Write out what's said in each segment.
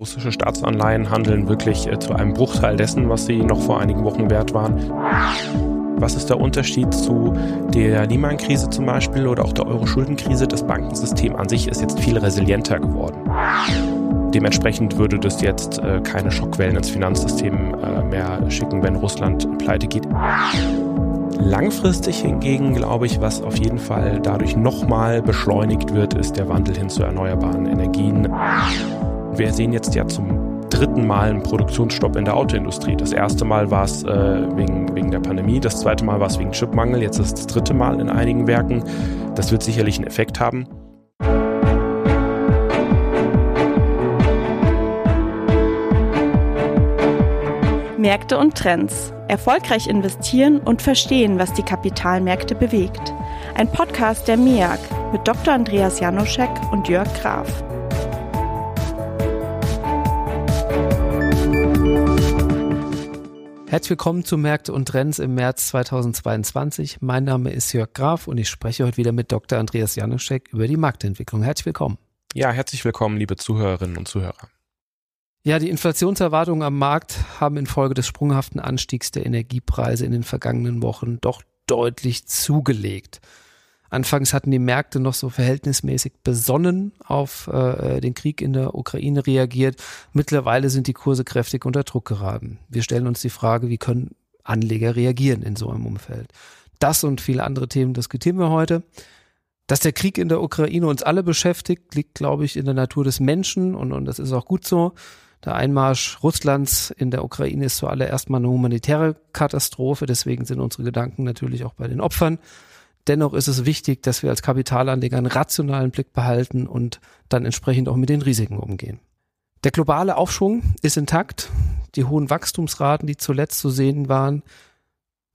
Russische Staatsanleihen handeln wirklich äh, zu einem Bruchteil dessen, was sie noch vor einigen Wochen wert waren. Was ist der Unterschied zu der Lehman-Krise zum Beispiel oder auch der Euro-Schuldenkrise? Das Bankensystem an sich ist jetzt viel resilienter geworden. Dementsprechend würde das jetzt äh, keine Schockwellen ins Finanzsystem äh, mehr schicken, wenn Russland pleite geht. Langfristig hingegen glaube ich, was auf jeden Fall dadurch nochmal beschleunigt wird, ist der Wandel hin zu erneuerbaren Energien. Wir sehen jetzt ja zum dritten Mal einen Produktionsstopp in der Autoindustrie. Das erste Mal war es äh, wegen, wegen der Pandemie, das zweite Mal war es wegen Chipmangel, jetzt ist es das dritte Mal in einigen Werken. Das wird sicherlich einen Effekt haben. Märkte und Trends. Erfolgreich investieren und verstehen, was die Kapitalmärkte bewegt. Ein Podcast der MEAG mit Dr. Andreas Janoschek und Jörg Graf. Herzlich willkommen zu Märkte und Trends im März 2022. Mein Name ist Jörg Graf und ich spreche heute wieder mit Dr. Andreas Janoschek über die Marktentwicklung. Herzlich willkommen. Ja, herzlich willkommen, liebe Zuhörerinnen und Zuhörer. Ja, die Inflationserwartungen am Markt haben infolge des sprunghaften Anstiegs der Energiepreise in den vergangenen Wochen doch deutlich zugelegt. Anfangs hatten die Märkte noch so verhältnismäßig besonnen auf äh, den Krieg in der Ukraine reagiert. Mittlerweile sind die Kurse kräftig unter Druck geraten. Wir stellen uns die Frage, wie können Anleger reagieren in so einem Umfeld? Das und viele andere Themen diskutieren wir heute. Dass der Krieg in der Ukraine uns alle beschäftigt, liegt, glaube ich, in der Natur des Menschen und, und das ist auch gut so. Der Einmarsch Russlands in der Ukraine ist zuallererst mal eine humanitäre Katastrophe, deswegen sind unsere Gedanken natürlich auch bei den Opfern. Dennoch ist es wichtig, dass wir als Kapitalanleger einen rationalen Blick behalten und dann entsprechend auch mit den Risiken umgehen. Der globale Aufschwung ist intakt. Die hohen Wachstumsraten, die zuletzt zu sehen waren,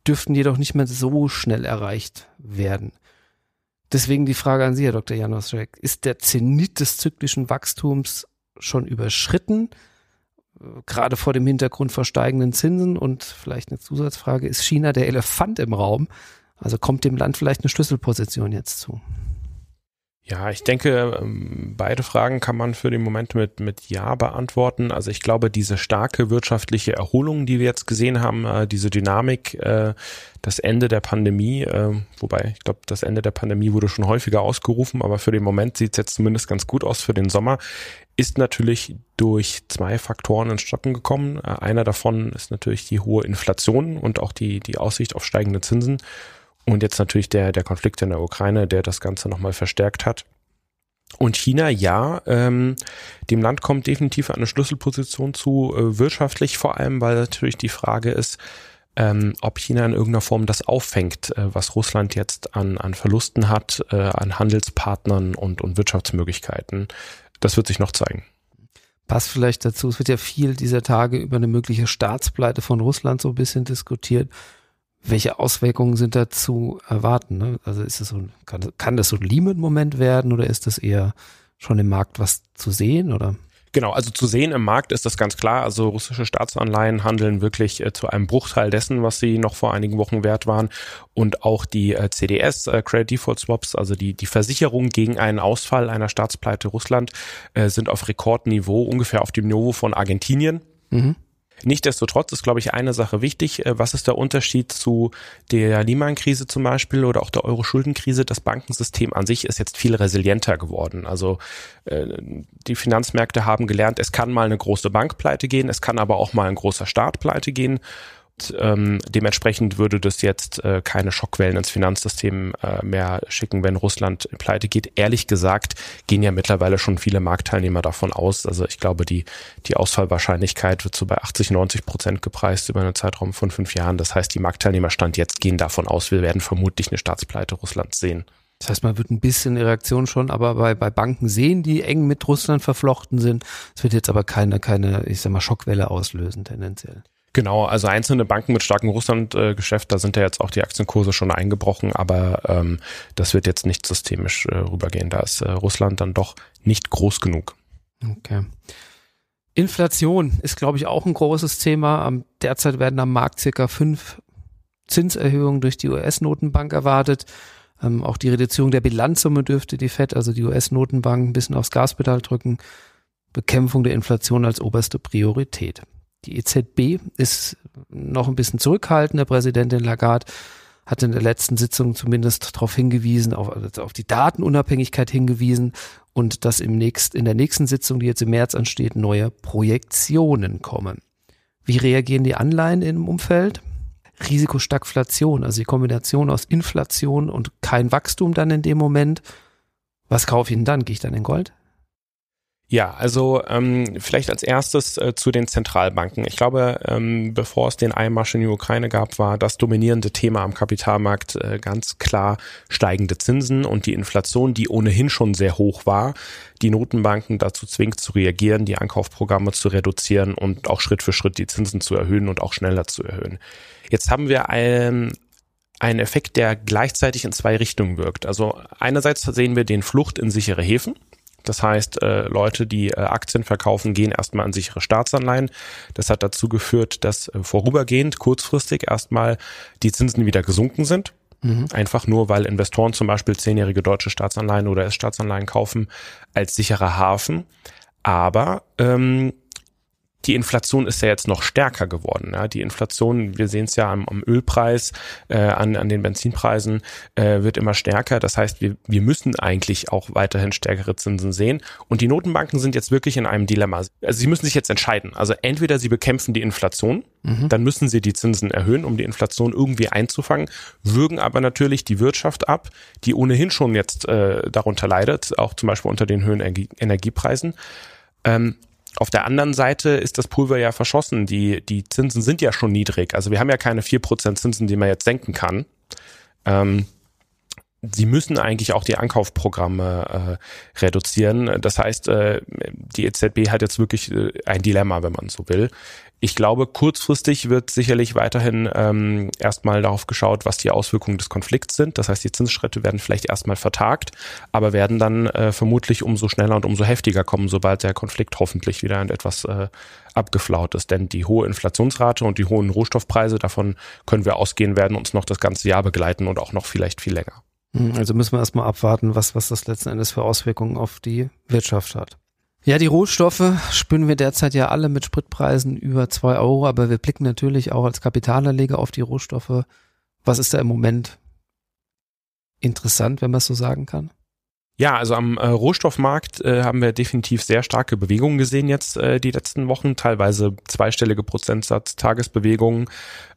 dürften jedoch nicht mehr so schnell erreicht werden. Deswegen die Frage an Sie, Herr Dr. Janoschek. Ist der Zenit des zyklischen Wachstums schon überschritten? Gerade vor dem Hintergrund von steigenden Zinsen und vielleicht eine Zusatzfrage, ist China der Elefant im Raum? Also kommt dem Land vielleicht eine Schlüsselposition jetzt zu? Ja, ich denke, ähm, beide Fragen kann man für den Moment mit, mit Ja beantworten. Also ich glaube, diese starke wirtschaftliche Erholung, die wir jetzt gesehen haben, äh, diese Dynamik, äh, das Ende der Pandemie, äh, wobei ich glaube, das Ende der Pandemie wurde schon häufiger ausgerufen, aber für den Moment sieht es jetzt zumindest ganz gut aus für den Sommer, ist natürlich durch zwei Faktoren ins Stocken gekommen. Einer davon ist natürlich die hohe Inflation und auch die, die Aussicht auf steigende Zinsen. Und jetzt natürlich der, der Konflikt in der Ukraine, der das Ganze nochmal verstärkt hat. Und China, ja, ähm, dem Land kommt definitiv eine Schlüsselposition zu, äh, wirtschaftlich vor allem, weil natürlich die Frage ist, ähm, ob China in irgendeiner Form das auffängt, äh, was Russland jetzt an, an Verlusten hat, äh, an Handelspartnern und, und Wirtschaftsmöglichkeiten. Das wird sich noch zeigen. Passt vielleicht dazu, es wird ja viel dieser Tage über eine mögliche Staatspleite von Russland so ein bisschen diskutiert welche Auswirkungen sind da zu erwarten? Ne? Also ist es so, kann, kann das so ein Lehman-Moment werden oder ist das eher schon im Markt was zu sehen oder? Genau, also zu sehen im Markt ist das ganz klar. Also russische Staatsanleihen handeln wirklich äh, zu einem Bruchteil dessen, was sie noch vor einigen Wochen wert waren. Und auch die äh, CDS, äh, Credit Default Swaps, also die, die Versicherung gegen einen Ausfall einer Staatspleite Russland, äh, sind auf Rekordniveau, ungefähr auf dem Niveau von Argentinien. Mhm. Nichtsdestotrotz ist, glaube ich, eine Sache wichtig. Äh, was ist der Unterschied zu der Lehman-Krise zum Beispiel oder auch der Euro-Schuldenkrise? Das Bankensystem an sich ist jetzt viel resilienter geworden. Also äh, die Finanzmärkte haben gelernt, es kann mal eine große Bank pleite gehen, es kann aber auch mal ein großer Staat pleite gehen. Ähm, dementsprechend würde das jetzt äh, keine Schockwellen ins Finanzsystem äh, mehr schicken, wenn Russland pleite geht. Ehrlich gesagt gehen ja mittlerweile schon viele Marktteilnehmer davon aus. Also ich glaube, die, die Ausfallwahrscheinlichkeit wird so bei 80, 90 Prozent gepreist über einen Zeitraum von fünf Jahren. Das heißt, die Marktteilnehmer stand jetzt gehen davon aus, wir werden vermutlich eine Staatspleite Russlands sehen. Das heißt, man wird ein bisschen Reaktion schon, aber bei, bei Banken sehen, die eng mit Russland verflochten sind. Es wird jetzt aber keine, keine, ich sag mal, Schockwelle auslösen tendenziell. Genau, also einzelne Banken mit starkem Russland-Geschäft, da sind ja jetzt auch die Aktienkurse schon eingebrochen, aber ähm, das wird jetzt nicht systemisch äh, rübergehen. Da ist äh, Russland dann doch nicht groß genug. Okay. Inflation ist, glaube ich, auch ein großes Thema. Derzeit werden am Markt circa fünf Zinserhöhungen durch die US-Notenbank erwartet. Ähm, auch die Reduzierung der Bilanzsumme dürfte die FED, also die US-Notenbank, ein bisschen aufs Gaspedal drücken. Bekämpfung der Inflation als oberste Priorität. Die EZB ist noch ein bisschen zurückhaltender. Präsidentin Lagarde hat in der letzten Sitzung zumindest darauf hingewiesen, auf, also auf die Datenunabhängigkeit hingewiesen und dass im nächst, in der nächsten Sitzung, die jetzt im März ansteht, neue Projektionen kommen. Wie reagieren die Anleihen im Umfeld? Risikostagflation, also die Kombination aus Inflation und kein Wachstum dann in dem Moment. Was kaufe ich denn dann? Gehe ich dann in Gold? Ja, also ähm, vielleicht als erstes äh, zu den Zentralbanken. Ich glaube, ähm, bevor es den Einmarsch in die Ukraine gab, war das dominierende Thema am Kapitalmarkt äh, ganz klar steigende Zinsen und die Inflation, die ohnehin schon sehr hoch war, die Notenbanken dazu zwingt zu reagieren, die Ankaufprogramme zu reduzieren und auch Schritt für Schritt die Zinsen zu erhöhen und auch schneller zu erhöhen. Jetzt haben wir ein ein Effekt, der gleichzeitig in zwei Richtungen wirkt. Also einerseits sehen wir den Flucht in sichere Häfen. Das heißt, äh, Leute, die äh, Aktien verkaufen, gehen erstmal an sichere Staatsanleihen. Das hat dazu geführt, dass äh, vorübergehend, kurzfristig erstmal die Zinsen wieder gesunken sind. Mhm. Einfach nur, weil Investoren zum Beispiel zehnjährige deutsche Staatsanleihen oder S-Staatsanleihen kaufen als sicherer Hafen. Aber ähm, die Inflation ist ja jetzt noch stärker geworden. Ja. Die Inflation, wir sehen es ja am, am Ölpreis, äh, an, an den Benzinpreisen, äh, wird immer stärker. Das heißt, wir, wir müssen eigentlich auch weiterhin stärkere Zinsen sehen. Und die Notenbanken sind jetzt wirklich in einem Dilemma. Also sie müssen sich jetzt entscheiden. Also entweder sie bekämpfen die Inflation, mhm. dann müssen sie die Zinsen erhöhen, um die Inflation irgendwie einzufangen, würgen aber natürlich die Wirtschaft ab, die ohnehin schon jetzt äh, darunter leidet, auch zum Beispiel unter den höheren Energie Energiepreisen. Ähm, auf der anderen Seite ist das Pulver ja verschossen. Die, die Zinsen sind ja schon niedrig. Also wir haben ja keine vier Prozent Zinsen, die man jetzt senken kann. Ähm, sie müssen eigentlich auch die Ankaufprogramme äh, reduzieren. Das heißt, äh, die EZB hat jetzt wirklich äh, ein Dilemma, wenn man so will. Ich glaube, kurzfristig wird sicherlich weiterhin ähm, erstmal darauf geschaut, was die Auswirkungen des Konflikts sind. Das heißt, die Zinsschritte werden vielleicht erstmal vertagt, aber werden dann äh, vermutlich umso schneller und umso heftiger kommen, sobald der Konflikt hoffentlich wieder etwas äh, abgeflaut ist. Denn die hohe Inflationsrate und die hohen Rohstoffpreise, davon können wir ausgehen, werden uns noch das ganze Jahr begleiten und auch noch vielleicht viel länger. Hm, also müssen wir erstmal abwarten, was, was das letzten Endes für Auswirkungen auf die Wirtschaft hat. Ja, die Rohstoffe spüren wir derzeit ja alle mit Spritpreisen über zwei Euro, aber wir blicken natürlich auch als Kapitalanleger auf die Rohstoffe. Was ist da im Moment interessant, wenn man es so sagen kann? Ja, also am äh, Rohstoffmarkt äh, haben wir definitiv sehr starke Bewegungen gesehen jetzt äh, die letzten Wochen, teilweise zweistellige Prozentsatz Tagesbewegungen.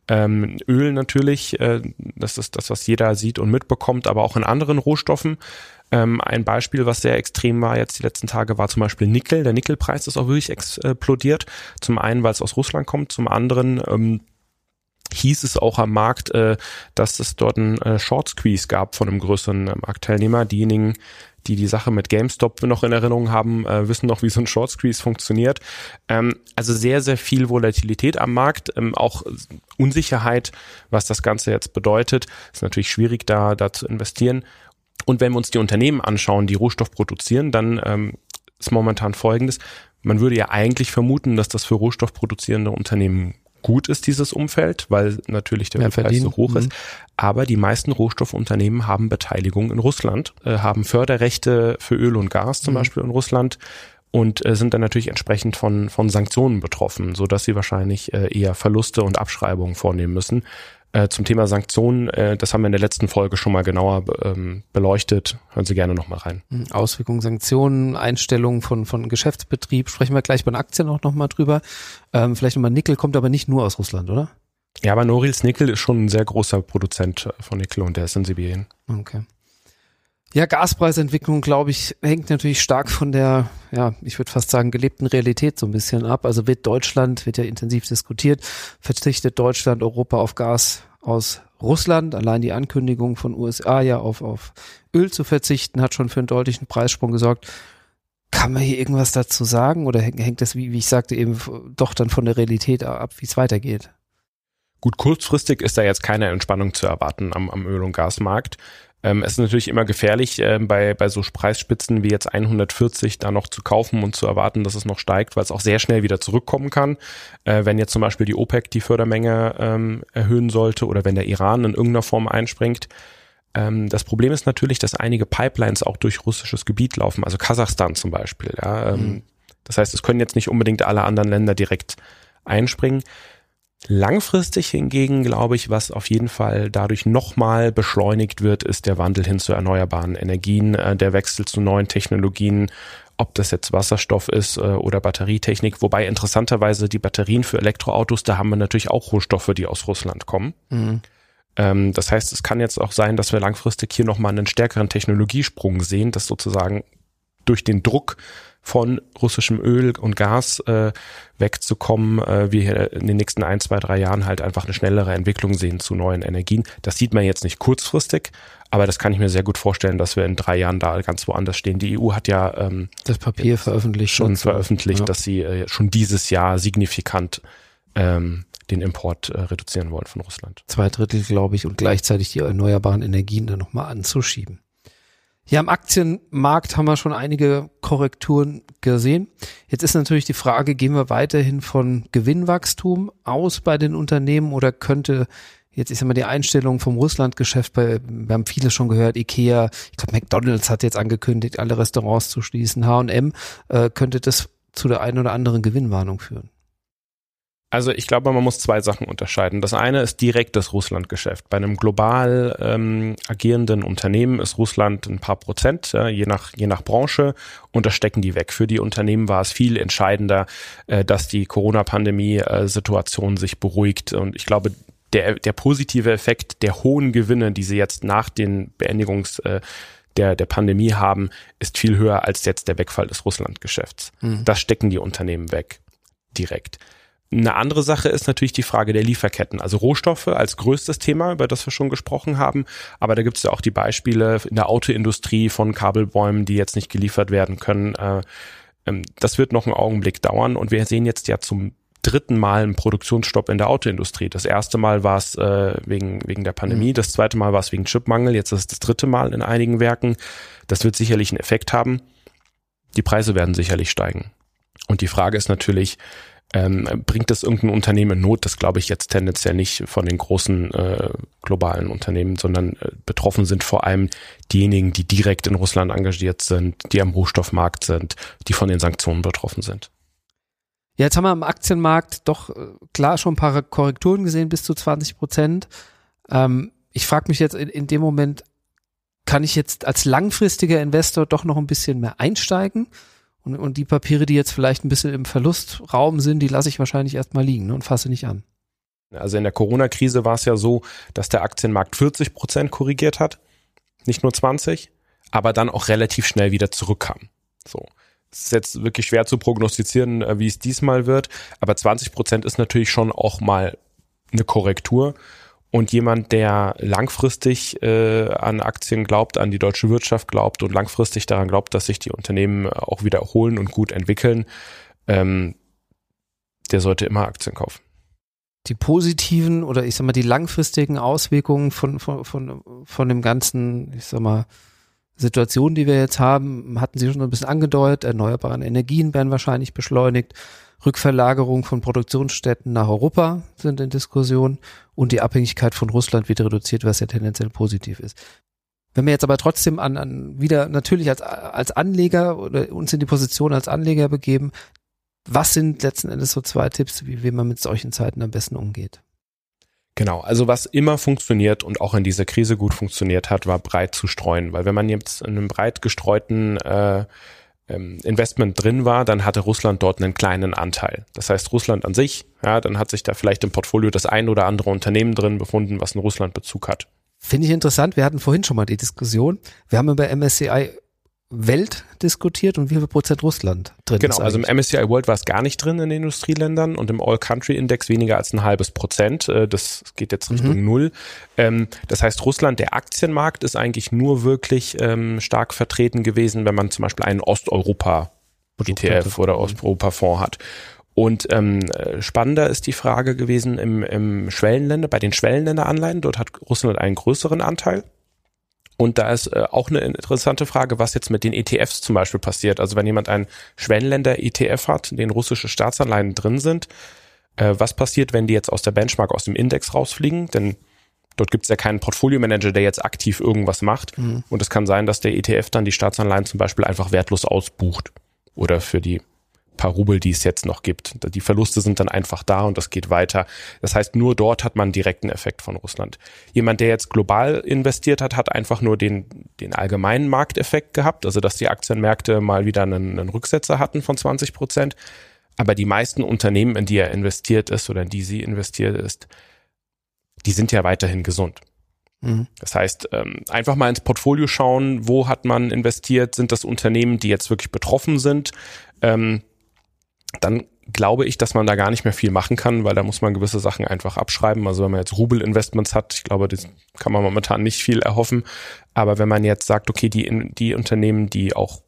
Ähm, Öl natürlich, äh, das ist das, was jeder sieht und mitbekommt, aber auch in anderen Rohstoffen. Ähm, ein Beispiel, was sehr extrem war jetzt die letzten Tage, war zum Beispiel Nickel. Der Nickelpreis ist auch wirklich explodiert. Zum einen, weil es aus Russland kommt, zum anderen ähm, hieß es auch am Markt, äh, dass es dort einen äh, Short Squeeze gab von einem größeren äh, Marktteilnehmer. Diejenigen, die die Sache mit GameStop noch in Erinnerung haben, äh, wissen noch, wie so ein Short Squeeze funktioniert. Ähm, also sehr, sehr viel Volatilität am Markt, ähm, auch Unsicherheit, was das Ganze jetzt bedeutet. Ist natürlich schwierig, da, da zu investieren. Und wenn wir uns die Unternehmen anschauen, die Rohstoff produzieren, dann ähm, ist momentan Folgendes. Man würde ja eigentlich vermuten, dass das für rohstoffproduzierende Unternehmen gut ist, dieses Umfeld, weil natürlich der Preis so hoch ist. Mhm. Aber die meisten Rohstoffunternehmen haben Beteiligung in Russland, äh, haben Förderrechte für Öl und Gas zum mhm. Beispiel in Russland und äh, sind dann natürlich entsprechend von, von Sanktionen betroffen, so dass sie wahrscheinlich äh, eher Verluste und Abschreibungen vornehmen müssen. Äh, zum Thema Sanktionen, äh, das haben wir in der letzten Folge schon mal genauer ähm, beleuchtet. Hören Sie gerne nochmal rein. Hm, Auswirkungen, Sanktionen, Einstellungen von, von Geschäftsbetrieb, sprechen wir gleich bei den Aktien auch nochmal drüber. Ähm, vielleicht nochmal Nickel kommt aber nicht nur aus Russland, oder? Ja, aber Norilsk Nickel ist schon ein sehr großer Produzent äh, von Nickel und der ist in Sibirien. Okay. Ja, Gaspreisentwicklung, glaube ich, hängt natürlich stark von der, ja, ich würde fast sagen, gelebten Realität so ein bisschen ab. Also wird Deutschland, wird ja intensiv diskutiert, verzichtet Deutschland, Europa auf Gas aus Russland. Allein die Ankündigung von USA ja auf, auf Öl zu verzichten, hat schon für einen deutlichen Preissprung gesorgt. Kann man hier irgendwas dazu sagen oder hängt das, wie, wie ich sagte, eben doch dann von der Realität ab, wie es weitergeht? Gut, kurzfristig ist da jetzt keine Entspannung zu erwarten am, am Öl- und Gasmarkt. Ähm, es ist natürlich immer gefährlich, äh, bei, bei so Preisspitzen wie jetzt 140 da noch zu kaufen und zu erwarten, dass es noch steigt, weil es auch sehr schnell wieder zurückkommen kann. Äh, wenn jetzt zum Beispiel die OPEC die Fördermenge ähm, erhöhen sollte oder wenn der Iran in irgendeiner Form einspringt. Ähm, das Problem ist natürlich, dass einige Pipelines auch durch russisches Gebiet laufen, also Kasachstan zum Beispiel. Ja, ähm, mhm Das heißt, es können jetzt nicht unbedingt alle anderen Länder direkt einspringen. Langfristig hingegen glaube ich, was auf jeden Fall dadurch nochmal beschleunigt wird, ist der Wandel hin zu erneuerbaren Energien, äh, der Wechsel zu neuen Technologien, ob das jetzt Wasserstoff ist äh, oder Batterietechnik. Wobei interessanterweise die Batterien für Elektroautos, da haben wir natürlich auch Rohstoffe, die aus Russland kommen. Mhm. Ähm, das heißt, es kann jetzt auch sein, dass wir langfristig hier nochmal einen stärkeren Technologiesprung sehen, dass sozusagen durch den Druck von russischem Öl und Gas äh, wegzukommen, äh, wir hier in den nächsten ein, zwei, drei Jahren halt einfach eine schnellere Entwicklung sehen zu neuen Energien. Das sieht man jetzt nicht kurzfristig, aber das kann ich mir sehr gut vorstellen, dass wir in drei Jahren da ganz woanders stehen. Die EU hat ja ähm, das Papier veröffentlicht schon veröffentlicht, ja. dass sie äh, schon dieses Jahr signifikant ähm, den Import äh, reduzieren wollen von Russland. Zwei Drittel, glaube ich, und gleichzeitig die erneuerbaren Energien dann nochmal anzuschieben. Hier am Aktienmarkt haben wir schon einige Korrekturen gesehen. Jetzt ist natürlich die Frage, gehen wir weiterhin von Gewinnwachstum aus bei den Unternehmen oder könnte jetzt ist immer die Einstellung vom Russlandgeschäft, bei, wir haben viele schon gehört, Ikea, ich glaube McDonalds hat jetzt angekündigt, alle Restaurants zu schließen, H&M, äh, könnte das zu der einen oder anderen Gewinnwarnung führen? Also ich glaube, man muss zwei Sachen unterscheiden. Das eine ist direkt das Russlandgeschäft. Bei einem global ähm, agierenden Unternehmen ist Russland ein paar Prozent, äh, je, nach, je nach Branche, und da stecken die weg. Für die Unternehmen war es viel entscheidender, äh, dass die Corona-Pandemie-Situation äh, sich beruhigt. Und ich glaube, der, der positive Effekt der hohen Gewinne, die sie jetzt nach den Beendigungs äh, der, der Pandemie haben, ist viel höher als jetzt der Wegfall des Russlandgeschäfts. Mhm. Das stecken die Unternehmen weg. Direkt. Eine andere Sache ist natürlich die Frage der Lieferketten. Also Rohstoffe als größtes Thema, über das wir schon gesprochen haben. Aber da gibt es ja auch die Beispiele in der Autoindustrie von Kabelbäumen, die jetzt nicht geliefert werden können. Äh, ähm, das wird noch einen Augenblick dauern. Und wir sehen jetzt ja zum dritten Mal einen Produktionsstopp in der Autoindustrie. Das erste Mal war es äh, wegen, wegen der Pandemie, mhm. das zweite Mal war es wegen Chipmangel, jetzt ist es das dritte Mal in einigen Werken. Das wird sicherlich einen Effekt haben. Die Preise werden sicherlich steigen. Und die Frage ist natürlich, ähm, bringt das irgendein Unternehmen in Not? Das glaube ich jetzt tendenziell nicht von den großen äh, globalen Unternehmen, sondern äh, betroffen sind vor allem diejenigen, die direkt in Russland engagiert sind, die am Rohstoffmarkt sind, die von den Sanktionen betroffen sind. Ja, jetzt haben wir am Aktienmarkt doch äh, klar schon ein paar Korrekturen gesehen, bis zu 20 Prozent. Ähm, ich frage mich jetzt in, in dem Moment, kann ich jetzt als langfristiger Investor doch noch ein bisschen mehr einsteigen? Und, und die Papiere, die jetzt vielleicht ein bisschen im Verlustraum sind, die lasse ich wahrscheinlich erstmal liegen ne, und fasse nicht an. Also in der Corona-Krise war es ja so, dass der Aktienmarkt 40 Prozent korrigiert hat, nicht nur 20, aber dann auch relativ schnell wieder zurückkam. So. Es ist jetzt wirklich schwer zu prognostizieren, äh, wie es diesmal wird, aber 20 Prozent ist natürlich schon auch mal eine Korrektur. Und jemand, der langfristig äh, an Aktien glaubt, an die deutsche Wirtschaft glaubt und langfristig daran glaubt, dass sich die Unternehmen auch wieder erholen und gut entwickeln, ähm, der sollte immer Aktien kaufen. Die positiven oder ich sag mal die langfristigen Auswirkungen von, von, von, von dem ganzen, ich sag mal, Situation, die wir jetzt haben, hatten Sie schon ein bisschen angedeutet. Erneuerbare Energien werden wahrscheinlich beschleunigt. Rückverlagerung von Produktionsstätten nach Europa sind in Diskussion und die Abhängigkeit von Russland wird reduziert, was ja tendenziell positiv ist. Wenn wir jetzt aber trotzdem an, an wieder natürlich als, als Anleger oder uns in die Position als Anleger begeben, was sind letzten Endes so zwei Tipps, wie, wie man mit solchen Zeiten am besten umgeht? Genau, also was immer funktioniert und auch in dieser Krise gut funktioniert hat, war breit zu streuen. Weil wenn man jetzt in einem breit gestreuten äh, ähm, Investment drin war, dann hatte Russland dort einen kleinen Anteil. Das heißt, Russland an sich, ja, dann hat sich da vielleicht im Portfolio das ein oder andere Unternehmen drin befunden, was einen Russland-Bezug hat. Finde ich interessant. Wir hatten vorhin schon mal die Diskussion. Wir haben über MSCI Welt diskutiert und wie viel Prozent Russland drin genau, ist. Genau, also im MSCI World war es gar nicht drin in den Industrieländern und im All-Country-Index weniger als ein halbes Prozent. Äh, das geht jetzt Richtung mhm. Null. Ähm, das heißt, Russland, der Aktienmarkt ist eigentlich nur wirklich ähm, stark vertreten gewesen, wenn man zum Beispiel einen Osteuropa-ETF oder Osteuropa-Fonds hat. Und ähm, spannender ist die Frage gewesen im, im Schwellenländer, bei den Schwellenländeranleihen, dort hat Russland einen größeren Anteil. Und da ist äh, auch eine interessante Frage, was jetzt mit den ETFs zum Beispiel passiert. Also wenn jemand einen Schwellenländer-ETF hat, in den russische Staatsanleihen drin sind, äh, was passiert, wenn die jetzt aus der Benchmark, aus dem Index rausfliegen? Denn dort gibt es ja keinen Portfolio-Manager, der jetzt aktiv irgendwas macht. Mhm. Und es kann sein, dass der ETF dann die Staatsanleihen zum Beispiel einfach wertlos ausbucht oder für die paar Rubel, die es jetzt noch gibt. Die Verluste sind dann einfach da und das geht weiter. Das heißt, nur dort hat man direkten Effekt von Russland. Jemand, der jetzt global investiert hat, hat einfach nur den, den allgemeinen Markteffekt gehabt, also dass die Aktienmärkte mal wieder einen, einen Rücksetzer hatten von 20 Prozent. Aber die meisten Unternehmen, in die er investiert ist oder in die sie investiert ist, die sind ja weiterhin gesund. Mhm. Das heißt, ähm, einfach mal ins Portfolio schauen, wo hat man investiert, sind das Unternehmen, die jetzt wirklich betroffen sind, ähm, dann glaube ich, dass man da gar nicht mehr viel machen kann, weil da muss man gewisse Sachen einfach abschreiben. Also wenn man jetzt Rubel-Investments hat, ich glaube, das kann man momentan nicht viel erhoffen. Aber wenn man jetzt sagt, okay, die, die Unternehmen, die auch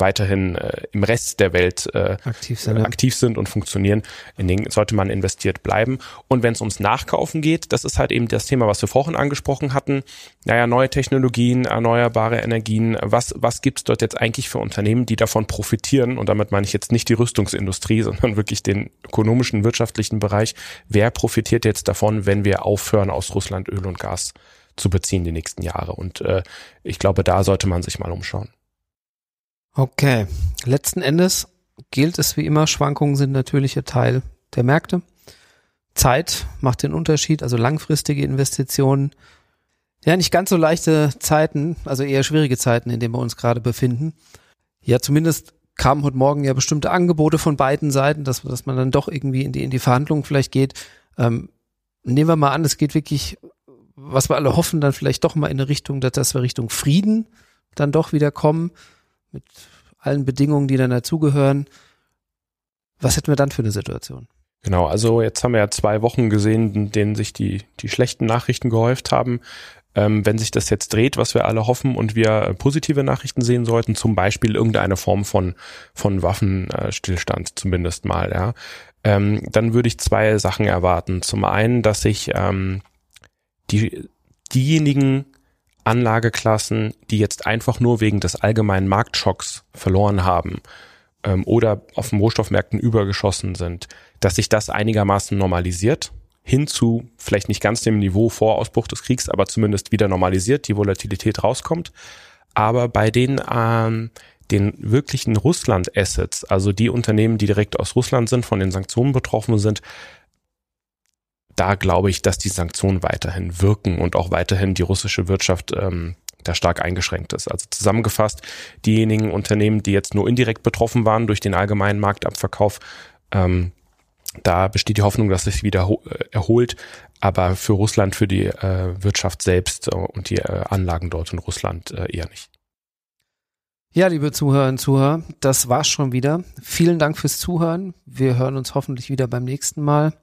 weiterhin äh, im Rest der Welt äh, aktiv, sind, aktiv sind und funktionieren, in denen sollte man investiert bleiben. Und wenn es ums Nachkaufen geht, das ist halt eben das Thema, was wir vorhin angesprochen hatten. Naja, neue Technologien, erneuerbare Energien, was, was gibt's dort jetzt eigentlich für Unternehmen, die davon profitieren? Und damit meine ich jetzt nicht die Rüstungsindustrie, sondern wirklich den ökonomischen, wirtschaftlichen Bereich. Wer profitiert jetzt davon, wenn wir aufhören, aus Russland Öl und Gas zu beziehen die nächsten Jahre? Und äh, ich glaube, da sollte man sich mal umschauen. Okay, letzten Endes gilt es wie immer, Schwankungen sind natürlicher Teil der Märkte. Zeit macht den Unterschied, also langfristige Investitionen. Ja, nicht ganz so leichte Zeiten, also eher schwierige Zeiten, in denen wir uns gerade befinden. Ja, zumindest kamen heute Morgen ja bestimmte Angebote von beiden Seiten, dass, dass man dann doch irgendwie in die, in die Verhandlungen vielleicht geht. Ähm, nehmen wir mal an, es geht wirklich, was wir alle hoffen, dann vielleicht doch mal in eine Richtung, dass, dass wir Richtung Frieden dann doch wieder kommen mit allen Bedingungen, die dann dazugehören. Was hätten wir dann für eine Situation? Genau, also jetzt haben wir ja zwei Wochen gesehen, in denen sich die, die schlechten Nachrichten gehäuft haben. Ähm, wenn sich das jetzt dreht, was wir alle hoffen und wir positive Nachrichten sehen sollten, zum Beispiel irgendeine Form von, von Waffenstillstand zumindest mal, ja, ähm, dann würde ich zwei Sachen erwarten. Zum einen, dass sich ähm, die, diejenigen Anlageklassen, die jetzt einfach nur wegen des allgemeinen Marktschocks verloren haben ähm, oder auf den Rohstoffmärkten übergeschossen sind, dass sich das einigermaßen normalisiert hin zu vielleicht nicht ganz dem Niveau vor Ausbruch des Kriegs, aber zumindest wieder normalisiert, die Volatilität rauskommt. Aber bei den ähm, den wirklichen Russland-Assets, also die Unternehmen, die direkt aus Russland sind, von den Sanktionen betroffen sind, da glaube ich, dass die Sanktionen weiterhin wirken und auch weiterhin die russische Wirtschaft ähm, da stark eingeschränkt ist. Also zusammengefasst, diejenigen Unternehmen, die jetzt nur indirekt betroffen waren durch den allgemeinen Marktabverkauf, ähm, da besteht die Hoffnung, dass es sich wieder äh, erholt, aber für Russland, für die äh, Wirtschaft selbst äh, und die äh, Anlagen dort in Russland äh, eher nicht. Ja, liebe Zuhörerinnen und Zuhörer, das war's schon wieder. Vielen Dank fürs Zuhören. Wir hören uns hoffentlich wieder beim nächsten Mal.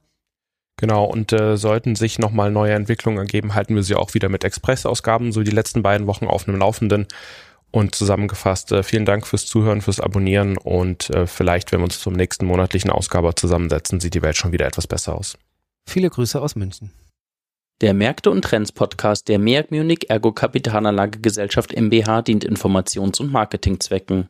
Genau, und äh, sollten sich nochmal neue Entwicklungen ergeben, halten wir sie auch wieder mit Express-Ausgaben, so die letzten beiden Wochen auf einem Laufenden. Und zusammengefasst, äh, vielen Dank fürs Zuhören, fürs Abonnieren und äh, vielleicht, wenn wir uns zum nächsten monatlichen Ausgabe zusammensetzen, sieht die Welt schon wieder etwas besser aus. Viele Grüße aus München. Der Märkte und Trends Podcast der MEAG Munich Ergo Kapitalanlage Gesellschaft MBH dient Informations- und Marketingzwecken.